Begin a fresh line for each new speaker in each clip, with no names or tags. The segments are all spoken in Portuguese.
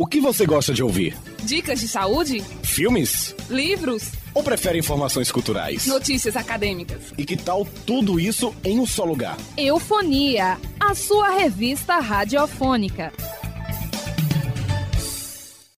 O que você gosta de ouvir?
Dicas de saúde?
Filmes?
Livros?
Ou prefere informações culturais?
Notícias acadêmicas?
E que tal tudo isso em um só lugar?
Eufonia, a sua revista radiofônica.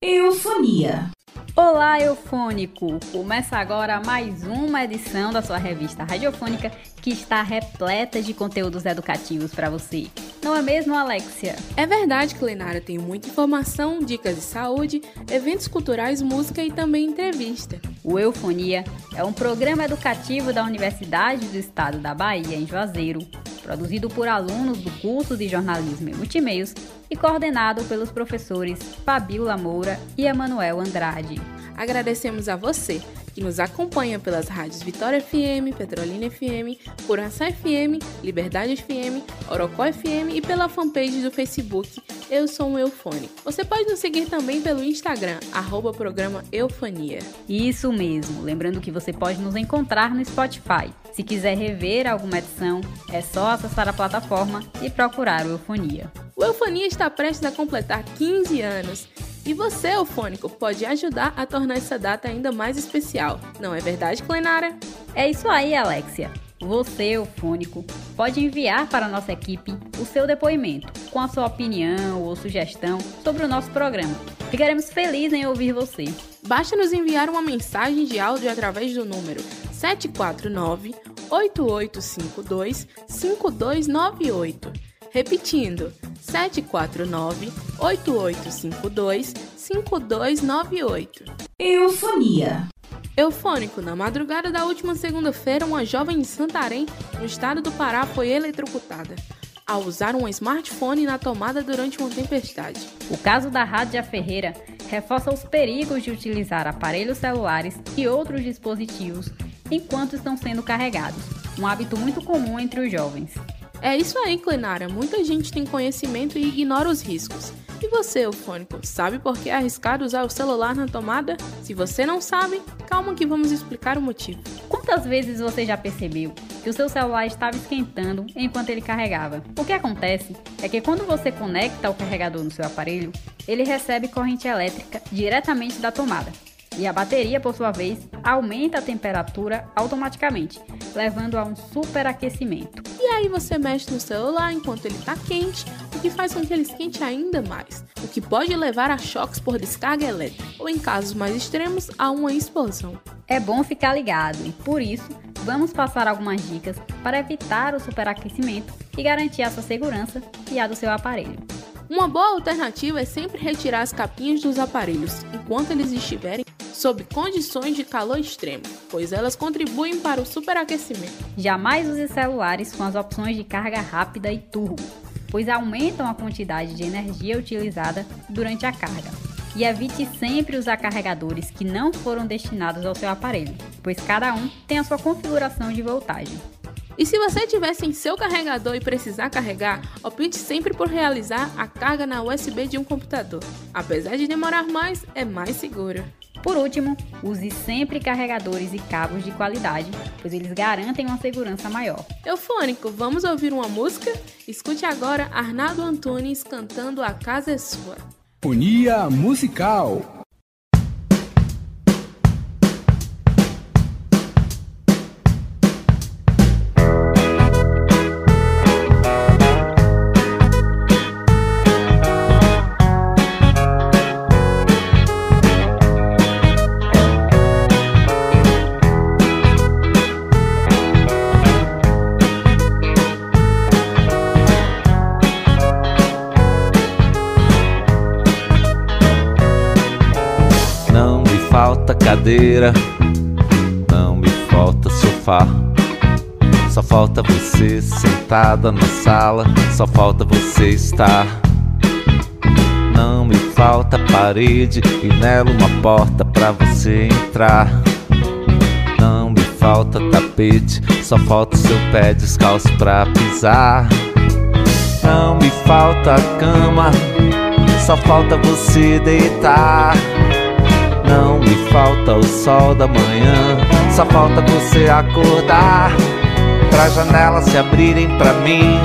Eufonia.
Olá, eufônico! Começa agora mais uma edição da sua revista radiofônica que está repleta de conteúdos educativos para você. Não é mesmo, Alexia?
É verdade, Clenara. Tem muita informação, dicas de saúde, eventos culturais, música e também entrevista.
O Eufonia é um programa educativo da Universidade do Estado da Bahia, em Juazeiro, produzido por alunos do curso de jornalismo e multimeios e coordenado pelos professores Fabiola Moura e Emanuel Andrade.
Agradecemos a você que nos acompanha pelas rádios Vitória FM, Petrolina FM, Purança FM, Liberdade FM, Orocó FM e pela fanpage do Facebook Eu Sou um Eufone. Você pode nos seguir também pelo Instagram, arroba programa Eufania.
Isso mesmo, lembrando que você pode nos encontrar no Spotify. Se quiser rever alguma edição, é só acessar a plataforma e procurar o Eufonia.
O Eufonia está prestes a completar 15 anos e você, eufônico, pode ajudar a tornar essa data ainda mais especial. Não é verdade, Clenara?
É isso aí, Alexia. Você, eufônico, pode enviar para a nossa equipe o seu depoimento com a sua opinião ou sugestão sobre o nosso programa. Ficaremos felizes em ouvir você.
Basta nos enviar uma mensagem de áudio através do número 749 8852 5298. Repetindo, 749-8852-5298.
Eufonia.
Eufônico, na madrugada da última segunda-feira, uma jovem de Santarém, no estado do Pará, foi eletrocutada ao usar um smartphone na tomada durante uma tempestade.
O caso da Rádia Ferreira reforça os perigos de utilizar aparelhos celulares e outros dispositivos enquanto estão sendo carregados, um hábito muito comum entre os jovens.
É isso aí, Clenara. Muita gente tem conhecimento e ignora os riscos. E você, eufônico, sabe por que é arriscado usar o celular na tomada? Se você não sabe, calma que vamos explicar o motivo.
Quantas vezes você já percebeu que o seu celular estava esquentando enquanto ele carregava? O que acontece é que quando você conecta o carregador no seu aparelho, ele recebe corrente elétrica diretamente da tomada. E a bateria, por sua vez, aumenta a temperatura automaticamente, levando a um superaquecimento.
E aí você mexe no celular enquanto ele está quente, o que faz com que ele esquente ainda mais, o que pode levar a choques por descarga elétrica, ou em casos mais extremos, a uma explosão.
É bom ficar ligado e, por isso, vamos passar algumas dicas para evitar o superaquecimento e garantir a sua segurança e a do seu aparelho.
Uma boa alternativa é sempre retirar as capinhas dos aparelhos enquanto eles estiverem sob condições de calor extremo, pois elas contribuem para o superaquecimento.
Jamais use celulares com as opções de carga rápida e turbo, pois aumentam a quantidade de energia utilizada durante a carga. E evite sempre usar carregadores que não foram destinados ao seu aparelho, pois cada um tem a sua configuração de voltagem.
E se você tiver sem seu carregador e precisar carregar, opte sempre por realizar a carga na USB de um computador. Apesar de demorar mais, é mais seguro.
Por último, use sempre carregadores e cabos de qualidade, pois eles garantem uma segurança maior.
Eufônico, vamos ouvir uma música? Escute agora Arnaldo Antunes cantando A Casa é Sua.
Unia Musical
sofá. Só falta você sentada na sala, só falta você estar. Não me falta parede e nela uma porta pra você entrar. Não me falta tapete, só falta seu pé descalço pra pisar. Não me falta cama, só falta você deitar. Não me falta o sol da manhã, só falta você acordar. Pra janelas se abrirem pra mim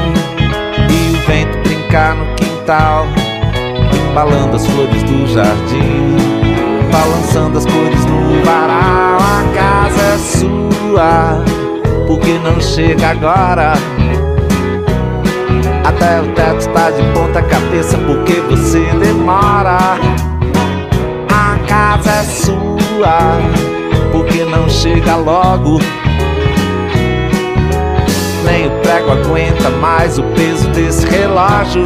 e o vento brincar no quintal. abalando as flores do jardim, balançando as cores no varal. A casa é sua, porque não chega agora? Até o teto tá de ponta cabeça, porque você demora. A casa é sua, porque não chega logo? Nem o prego aguenta mais o peso desse relógio.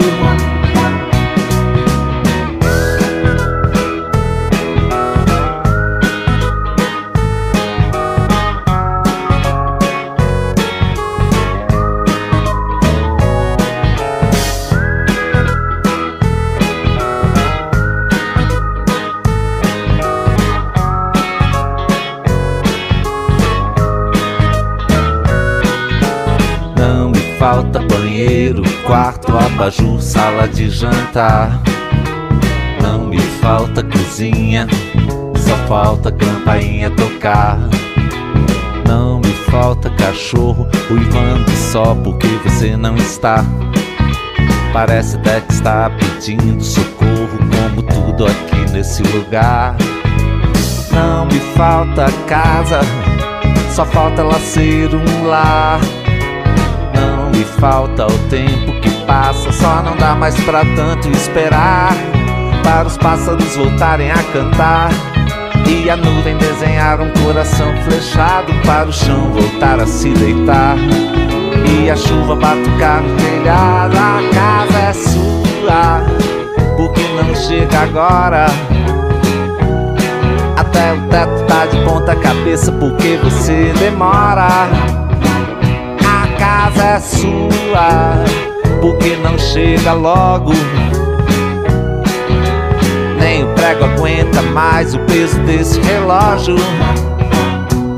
Abajur, sala de jantar. Não me falta cozinha, só falta campainha tocar. Não me falta cachorro, uivando só porque você não está. Parece até que está pedindo socorro, como tudo aqui nesse lugar. Não me falta casa, só falta ela ser um lar. Não me falta o tempo que passa, só não dá mais pra tanto esperar. Para os pássaros voltarem a cantar e a nuvem desenhar um coração flechado para o chão voltar a se deitar. E a chuva batucar no telhado, a casa é sua, porque não chega agora. Até o teto tá de ponta cabeça, porque você demora a casa é sua, porque não chega logo. Nem o prego aguenta mais o peso desse relógio.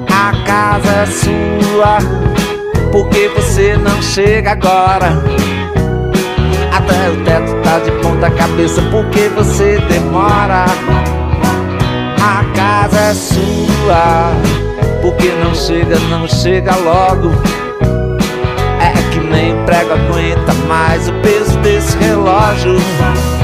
A casa é sua, porque você não chega agora. Até o teto tá de ponta cabeça, porque você demora. A casa é sua, porque não chega, não chega logo. É que nem prego aguenta mais o peso desse relógio.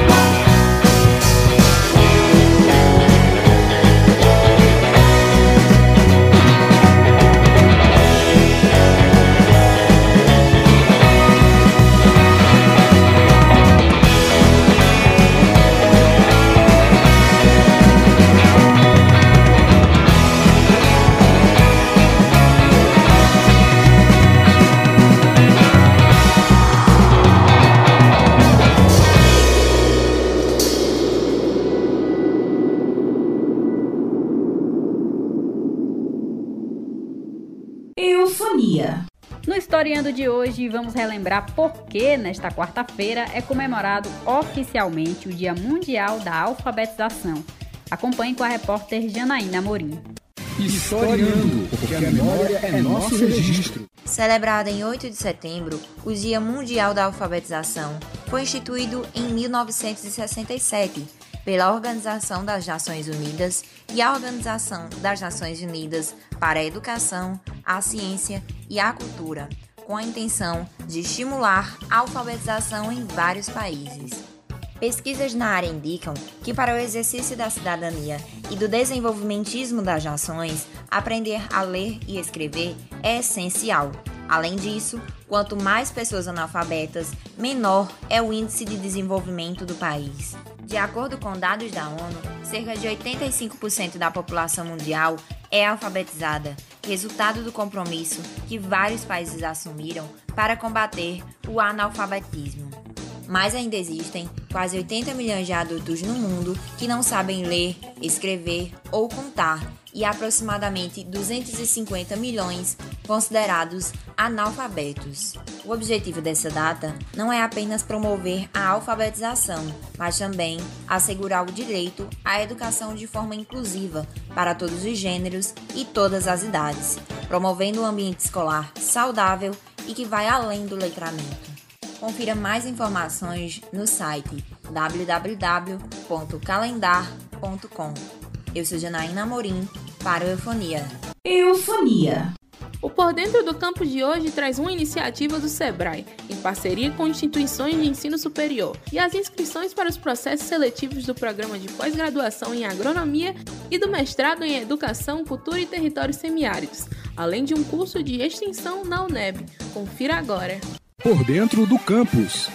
Eufonia.
No Historiando de hoje, vamos relembrar por que nesta quarta-feira é comemorado oficialmente o Dia Mundial da Alfabetização. Acompanhe com a repórter Janaína Morim.
Historiando, porque a memória é nosso registro.
Celebrado em 8 de setembro, o Dia Mundial da Alfabetização foi instituído em 1967 pela Organização das Nações Unidas e a Organização das Nações Unidas para a Educação, a Ciência e a Cultura, com a intenção de estimular a alfabetização em vários países. Pesquisas na área indicam que, para o exercício da cidadania e do desenvolvimentismo das nações, aprender a ler e escrever é essencial. Além disso, quanto mais pessoas analfabetas, menor é o índice de desenvolvimento do país. De acordo com dados da ONU, cerca de 85% da população mundial é alfabetizada, resultado do compromisso que vários países assumiram para combater o analfabetismo. Mas ainda existem quase 80 milhões de adultos no mundo que não sabem ler, escrever ou contar e aproximadamente 250 milhões considerados analfabetos. O objetivo dessa data não é apenas promover a alfabetização, mas também assegurar o direito à educação de forma inclusiva para todos os gêneros e todas as idades, promovendo um ambiente escolar saudável e que vai além do letramento. Confira mais informações no site www.calendar.com. Eu sou Janaína Amorim para o Eufonia.
Eufonia.
O Por Dentro do Campo de hoje traz uma iniciativa do SEBRAE, em parceria com instituições de ensino superior, e as inscrições para os processos seletivos do programa de pós-graduação em agronomia e do mestrado em educação, cultura e territórios semiáridos, além de um curso de extensão na UNEB. Confira agora.
Por Dentro do Campus.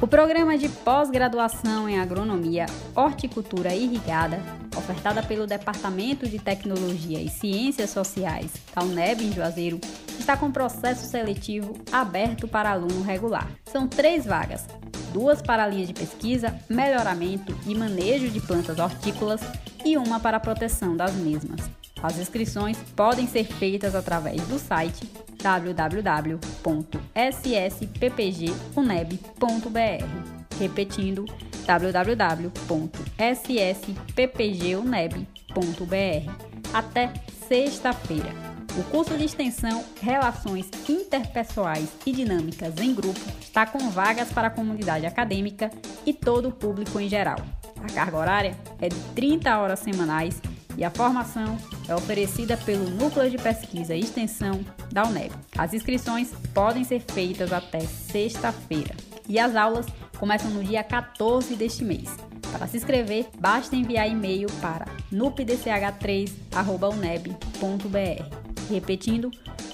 O programa de pós-graduação em agronomia, horticultura irrigada, ofertada pelo Departamento de Tecnologia e Ciências Sociais da UNEB em Juazeiro, está com processo seletivo aberto para aluno regular. São três vagas, duas para a linha de pesquisa, melhoramento e manejo de plantas hortícolas e uma para a proteção das mesmas. As inscrições podem ser feitas através do site www.sspppguneb.br. Repetindo, www.sspppguneb.br. Até sexta-feira. O curso de extensão Relações Interpessoais e Dinâmicas em Grupo está com vagas para a comunidade acadêmica e todo o público em geral. A carga horária é de 30 horas semanais e a formação é oferecida pelo Núcleo de Pesquisa e Extensão da UNEB. As inscrições podem ser feitas até sexta-feira e as aulas começam no dia 14 deste mês. Para se inscrever, basta enviar e-mail para nupdch3@uneb.br. Repetindo,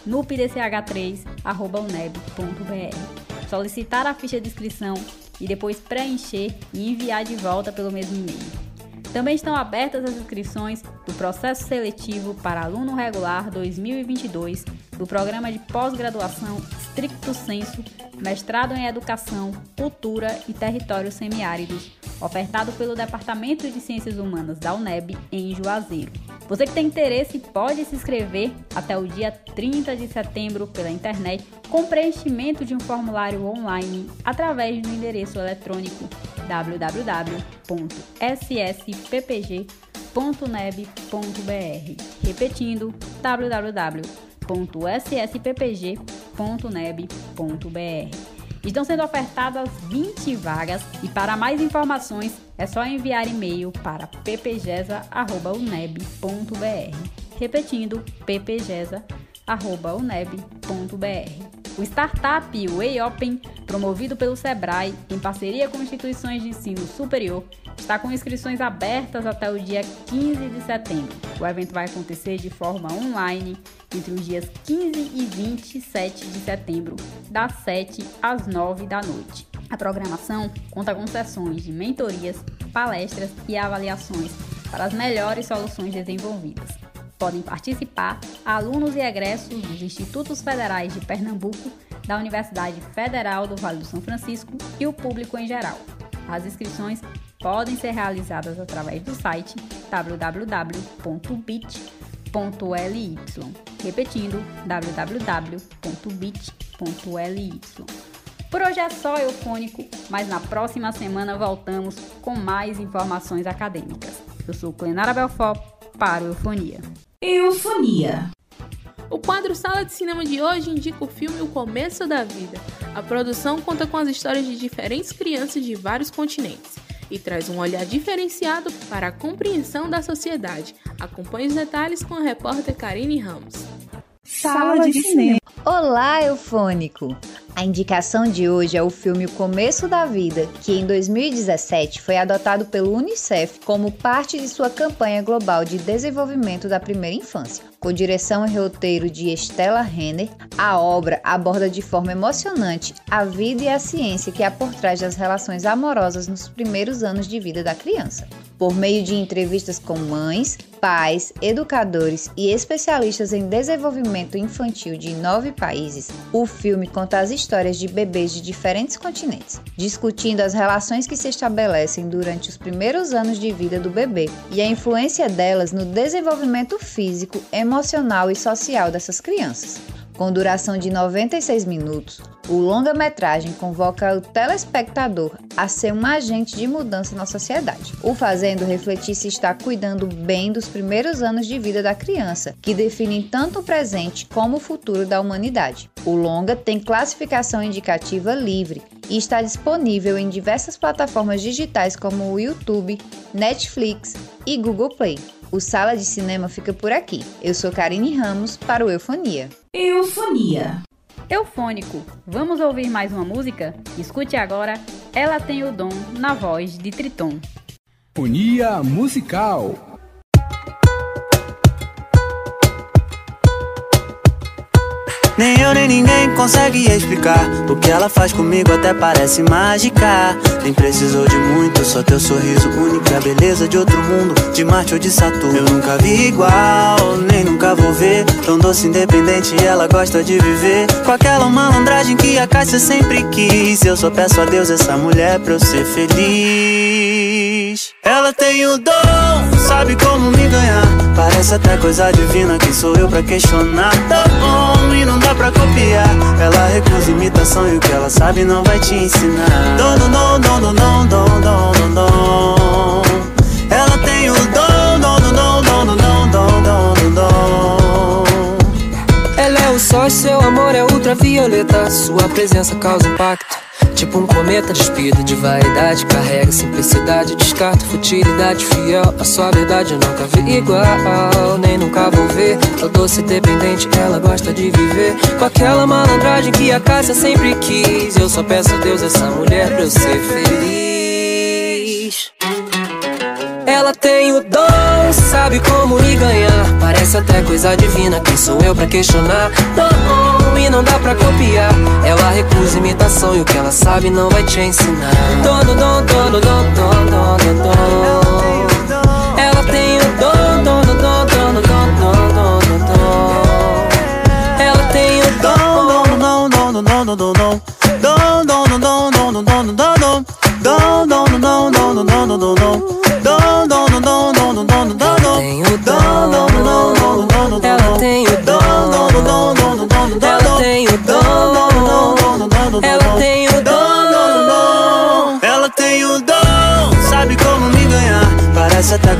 nupdch3@uneb.br. Solicitar a ficha de inscrição e depois preencher e enviar de volta pelo mesmo e-mail. Também estão abertas as inscrições do processo seletivo para aluno regular 2022 do programa de pós-graduação Stricto Senso, mestrado em Educação, Cultura e Territórios Semiáridos, ofertado pelo Departamento de Ciências Humanas da UNEB em Juazeiro. Você que tem interesse pode se inscrever até o dia 30 de setembro pela internet com preenchimento de um formulário online através do endereço eletrônico www.sspppg.neb.br. Repetindo, www.sspppg.neb.br. Estão sendo ofertadas 20 vagas e para mais informações é só enviar e-mail para ppgesa.uneb.br. Repetindo, ppgesa.uneb.br. O startup Way Open, promovido pelo Sebrae em parceria com instituições de ensino superior, está com inscrições abertas até o dia 15 de setembro. O evento vai acontecer de forma online entre os dias 15 e 27 de setembro, das 7 às 9 da noite. A programação conta com sessões de mentorias, palestras e avaliações para as melhores soluções desenvolvidas. Podem participar alunos e egressos dos Institutos Federais de Pernambuco, da Universidade Federal do Vale do São Francisco e o público em geral. As inscrições podem ser realizadas através do site www.bit.ly. Repetindo, www.bit.ly. Por hoje é só eufônico, mas na próxima semana voltamos com mais informações acadêmicas. Eu sou Clenara Belfort para o Eufonia.
Eufonia.
O quadro Sala de Cinema de hoje indica o filme O Começo da Vida. A produção conta com as histórias de diferentes crianças de vários continentes e traz um olhar diferenciado para a compreensão da sociedade. Acompanhe os detalhes com a repórter Karine Ramos.
Sala de Cinema.
Olá, Eufônico! A indicação de hoje é o filme O Começo da Vida, que em 2017 foi adotado pelo Unicef como parte de sua campanha global de desenvolvimento da primeira infância. Com direção e roteiro de Estela Renner, a obra aborda de forma emocionante a vida e a ciência que há por trás das relações amorosas nos primeiros anos de vida da criança. Por meio de entrevistas com mães, pais, educadores e especialistas em desenvolvimento infantil de nove países, o filme conta as histórias de bebês de diferentes continentes, discutindo as relações que se estabelecem durante os primeiros anos de vida do bebê e a influência delas no desenvolvimento físico, emocional e social dessas crianças. Com duração de 96 minutos, o longa-metragem convoca o telespectador a ser um agente de mudança na sociedade, o fazendo refletir se está cuidando bem dos primeiros anos de vida da criança, que definem tanto o presente como o futuro da humanidade. O longa tem classificação indicativa livre e está disponível em diversas plataformas digitais como o YouTube, Netflix e Google Play.
O Sala de Cinema fica por aqui. Eu sou Karine Ramos para o Eufonia.
Eufonia.
Eufônico. Vamos ouvir mais uma música? Escute agora Ela Tem o Dom na voz de Triton.
Eufonia musical.
Nem eu nem ninguém consegue explicar. O que ela faz comigo até parece mágica. Nem precisou de muito, só teu sorriso único. É a beleza de outro mundo De Marte ou de Saturno. Eu nunca vi igual, nem nunca vou ver. Tão doce, independente ela gosta de viver. Com aquela malandragem que a Cássia sempre quis. Eu só peço a Deus essa mulher pra eu ser feliz Ela tem o dom, sabe como me ganhar Parece até coisa divina, quem sou eu pra questionar Tá bom e não dá pra copiar Ela recusa imitação e o que ela sabe não vai te ensinar Dom, dom, dom, dom, dom, dom, dom, dom, dom, Ela tem o dom, dom, dom, dom, dom, dom, dom, dom, dom, dom
Ela é o sol e seu amor é ultravioleta Sua presença causa impacto Tipo um cometa despido de vaidade. Carrega simplicidade, descarta futilidade. Fiel à sua verdade, eu nunca vi igual Nem nunca vou ver. Tão doce dependente, ela gosta de viver. Com aquela malandragem que a Cássia sempre quis. Eu só peço a Deus essa mulher pra eu ser feliz ela tem o dom, sabe como me ganhar. Parece até coisa divina, quem sou eu pra questionar? Dom, e não dá pra copiar. Ela recusa imitação e o que ela sabe não vai te ensinar. Dom, dom, dom, dom, dom, dom, dom,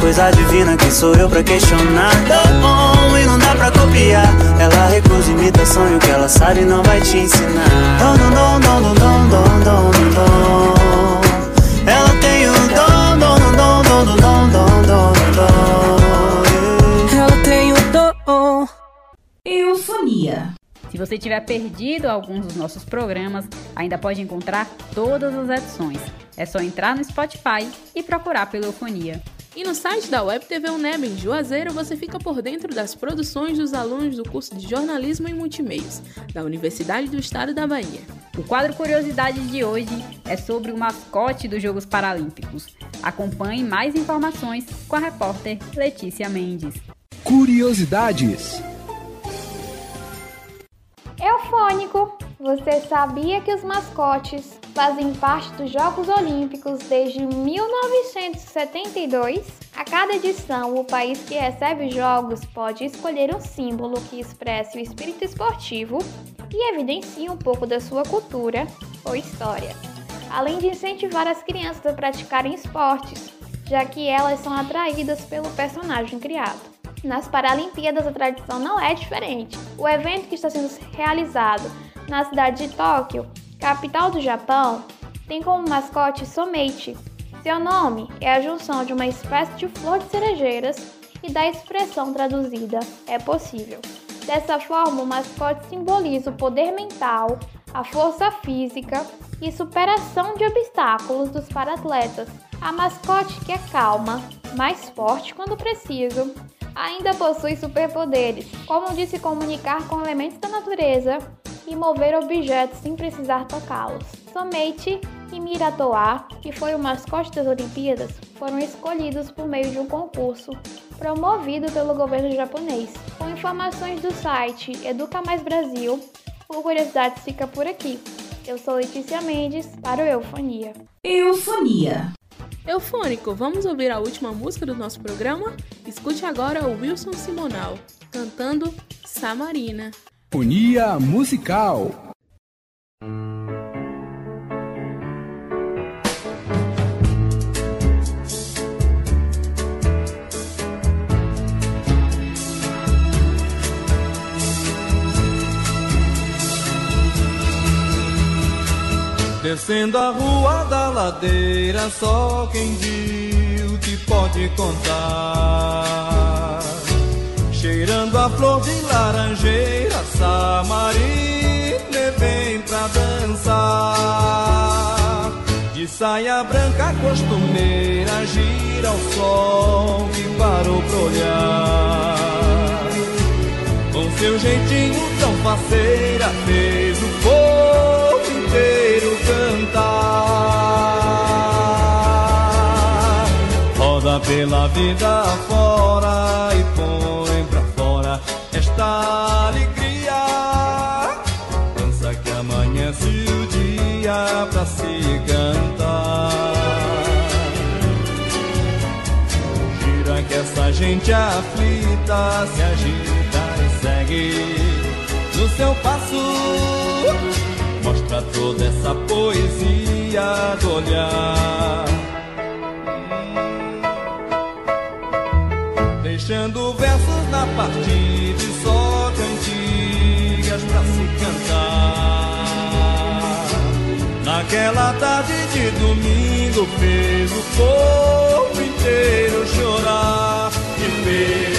coisa divina, quem sou eu pra questionar. Tá bom e não dá pra copiar. Ela recusa imitação e o que ela sabe não vai te ensinar. Dom, dom, dom, dom,
você tiver perdido alguns dos nossos programas, ainda pode encontrar todas as edições. É só entrar no Spotify e procurar pela Eufonia.
E no site da Web TV Uneb em Juazeiro você fica por dentro das produções dos alunos do curso de Jornalismo e Multimeios da Universidade do Estado da Bahia.
O quadro Curiosidades de hoje é sobre o mascote dos Jogos Paralímpicos. Acompanhe mais informações com a repórter Letícia Mendes.
Curiosidades.
Eufônico, você sabia que os mascotes fazem parte dos Jogos Olímpicos desde 1972? A cada edição, o país que recebe os Jogos pode escolher um símbolo que expresse o espírito esportivo e evidencie um pouco da sua cultura ou história, além de incentivar as crianças a praticarem esportes, já que elas são atraídas pelo personagem criado. Nas Paralimpíadas a tradição não é diferente. O evento que está sendo realizado na cidade de Tóquio, capital do Japão, tem como mascote Someichi. Seu nome é a junção de uma espécie de flor de cerejeiras e da expressão traduzida é possível. Dessa forma, o mascote simboliza o poder mental, a força física e superação de obstáculos dos paratletas. A mascote que é calma, mais forte quando preciso, ainda possui superpoderes, como de se comunicar com elementos da natureza e mover objetos sem precisar tocá-los. Somente e Miratoa, que foi o mascote das Olimpíadas, foram escolhidos por meio de um concurso promovido pelo governo japonês. Com informações do site Educa Mais Brasil, o Curiosidades fica por aqui. Eu sou Letícia Mendes para o Eufonia.
Eufonia.
Eufônico, vamos ouvir a última música do nosso programa? Escute agora o Wilson Simonal cantando Samarina.
Eufonia musical.
Descendo a rua da ladeira, só quem viu te pode contar. flor de laranjeira, Samarina vem pra dançar. De saia branca costumeira, gira o sol que parou pra olhar. Com seu jeitinho tão faceira, fez o povo inteiro cantar. Roda pela vida fora e põe pra fora esta alegria. Dança que amanhece o dia pra se cantar. Gira que essa gente aflita se agita e segue no seu passo. Toda essa poesia do olhar. Deixando versos na partida e só cantigas pra se cantar. Naquela tarde de domingo fez o povo inteiro chorar. E fez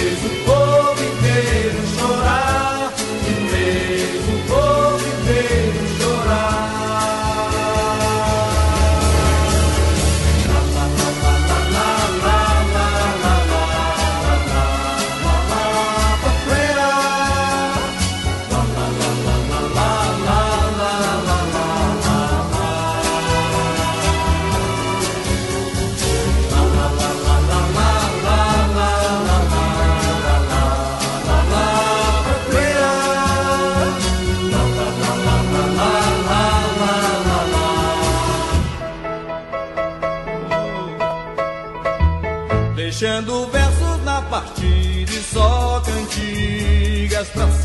cantigas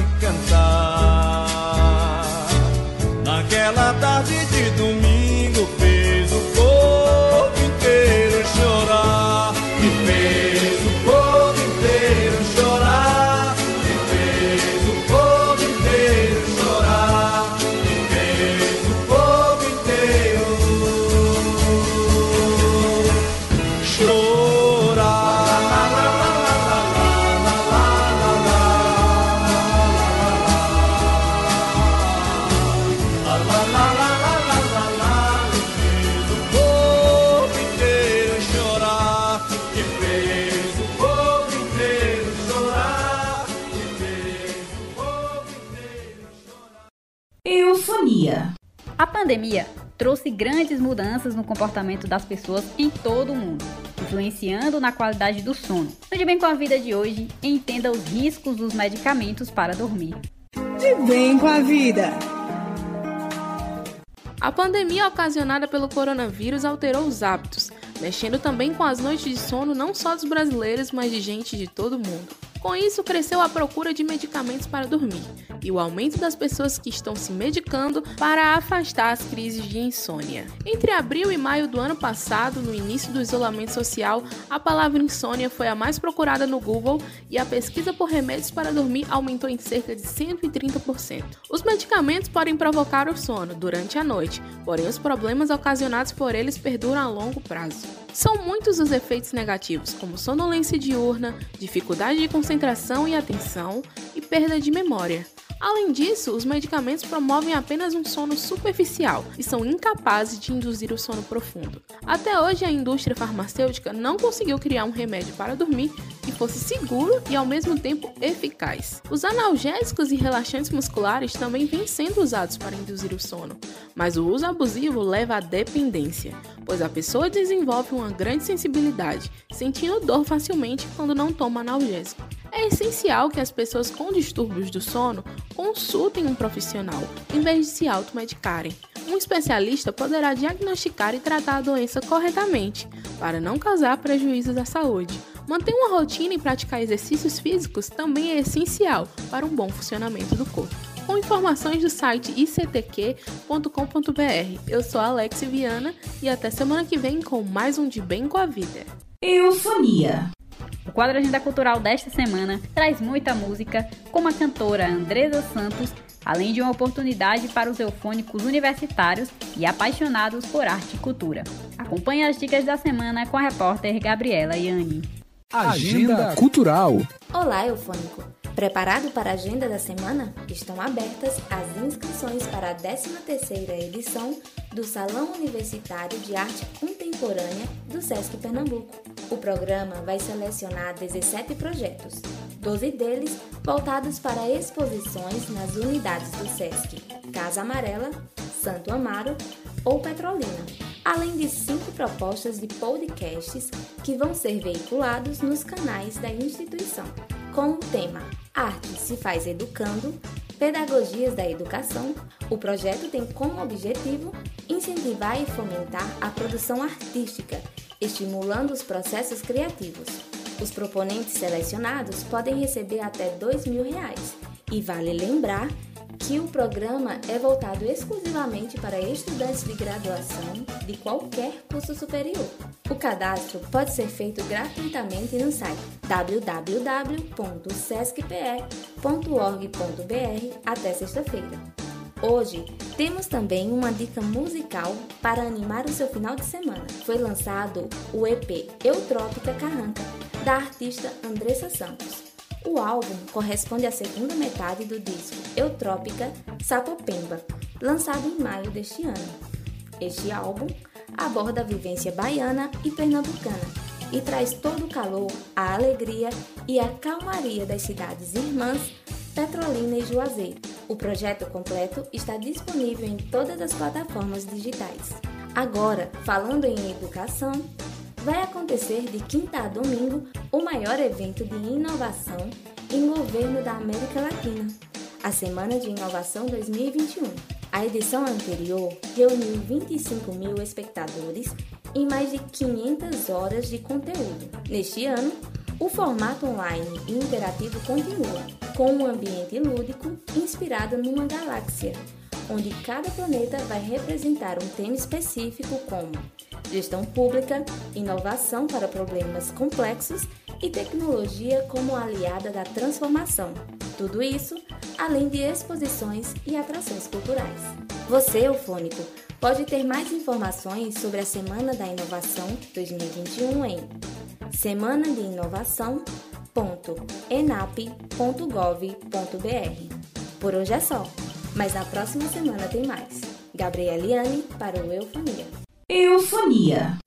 pandemia trouxe grandes mudanças no comportamento das pessoas em todo o mundo, influenciando na qualidade do sono. No De Bem com a Vida de hoje, entenda os riscos dos medicamentos para dormir.
De bem com a vida.
A pandemia ocasionada pelo coronavírus alterou os hábitos, mexendo também com as noites de sono não só dos brasileiros, mas de gente de todo o mundo. Com isso, cresceu a procura de medicamentos para dormir e o aumento das pessoas que estão se medicando para afastar as crises de insônia. Entre abril e maio do ano passado, no início do isolamento social, a palavra insônia foi a mais procurada no Google e a pesquisa por remédios para dormir aumentou em cerca de 130%. Os medicamentos podem provocar o sono durante a noite, porém os problemas ocasionados por eles perduram a longo prazo. São muitos os efeitos negativos, como sonolência diurna, dificuldade de concentração e atenção e perda de memória. Além disso, os medicamentos promovem apenas um sono superficial e são incapazes de induzir o sono profundo. Até hoje, a indústria farmacêutica não conseguiu criar um remédio para dormir que fosse seguro e ao mesmo tempo eficaz. Os analgésicos e relaxantes musculares também vêm sendo usados para induzir o sono, mas o uso abusivo leva à dependência, pois a pessoa desenvolve uma grande sensibilidade, sentindo dor facilmente quando não toma analgésico. É essencial que as pessoas com distúrbios do sono consultem um profissional em vez de se automedicarem. Um especialista poderá diagnosticar e tratar a doença corretamente, para não causar prejuízos à saúde. Manter uma rotina e praticar exercícios físicos também é essencial para um bom funcionamento do corpo. Com informações do site ictq.com.br, eu sou Alex Viana e até semana que vem com mais um De Bem com a Vida.
Eufonia.
O quadro Agenda Cultural desta semana traz muita música, como a cantora Andresa Santos, além de uma oportunidade para os eufônicos universitários e apaixonados por arte e cultura. Acompanhe as dicas da semana com a repórter Gabriela Iani.
Agenda Cultural.
Olá, eufônico! Preparado para a agenda da semana? Estão abertas as inscrições para a 13ª edição do Salão Universitário de Arte Contemporânea do SESC Pernambuco. O programa vai selecionar 17 projetos, 12 deles voltados para exposições nas unidades do SESC Casa Amarela, Santo Amaro ou Petrolina, além de cinco propostas de podcasts que vão ser veiculados nos canais da instituição, com o tema Arte se faz educando, Pedagogias da Educação. O projeto tem como objetivo incentivar e fomentar a produção artística, estimulando os processos criativos. Os proponentes selecionados podem receber até 2 mil reais. E vale lembrar que o programa é voltado exclusivamente para estudantes de graduação de qualquer curso superior. O cadastro pode ser feito gratuitamente no site www.sescpe.org.br até sexta-feira. Hoje temos também uma dica musical para animar o seu final de semana. Foi lançado o EP Eutrópica Carranca, da artista Andressa Santos. O álbum corresponde à segunda metade do disco Eutrópica Sapopemba, lançado em maio deste ano. Este álbum aborda a vivência baiana e pernambucana e traz todo o calor, a alegria e a calmaria das cidades irmãs Petrolina e Juazeiro. O projeto completo está disponível em todas as plataformas digitais. Agora, falando em educação, vai acontecer de quinta a domingo o maior evento de inovação em governo da América Latina, a Semana de Inovação 2021. A edição anterior reuniu 25 mil espectadores em mais de 500 horas de conteúdo. Neste ano, o formato online e interativo continua, com um ambiente lúdico inspirado numa galáxia, onde cada planeta vai representar um tema específico como gestão pública, inovação para problemas complexos e tecnologia como aliada da transformação. Tudo isso além de exposições e atrações culturais. Você, eufônico, pode ter mais informações sobre a Semana da Inovação 2021 em semanadeinovação.enap.gov.br. Por hoje é só, mas na próxima semana tem mais. Gabriela Liane para o Eufonia.
Eufonia.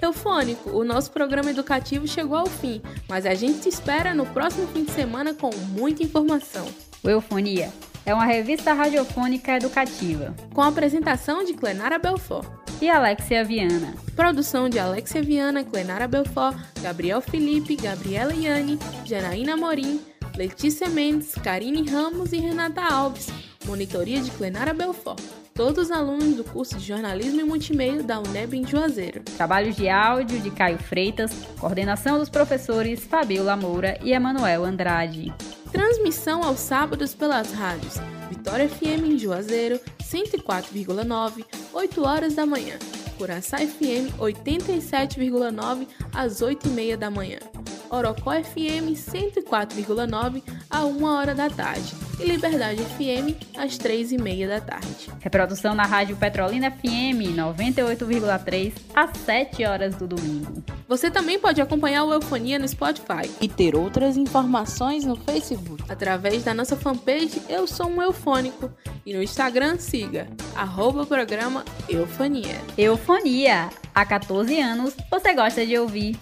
Eufônico, o nosso programa educativo chegou ao fim, mas a gente te espera no próximo fim de semana com muita informação.
O Eufonia é uma revista radiofônica educativa.
Com a apresentação de Clenara Belfort
e Alexia Viana.
Produção de Alexia Viana, Clenara Belfort, Gabriel Felipe, Gabriela Iane, Janaína Morim, Letícia Mendes, Karine Ramos e Renata Alves. Monitoria de Clenara Belfort todos os alunos do curso de Jornalismo e Multimeio da UNEB em Juazeiro.
Trabalhos de áudio de Caio Freitas, coordenação dos professores Fabiola Moura e Emanuel Andrade.
Transmissão aos sábados pelas rádios Vitória FM em Juazeiro, 104,9, 8 horas da manhã. Curaçá FM 87,9 às 8h30 da manhã. Orocó FM 104,9 a 1 hora da tarde e Liberdade FM às 3 e meia da tarde.
Reprodução na Rádio Petrolina FM 98,3 às 7 horas do domingo.
Você também pode acompanhar o Eufonia no Spotify
e ter outras informações no Facebook
através da nossa fanpage Eu Sou um Eufônico e no Instagram siga arroba programa Eufonia.
Eufonia. Há 14 anos você gosta de ouvir.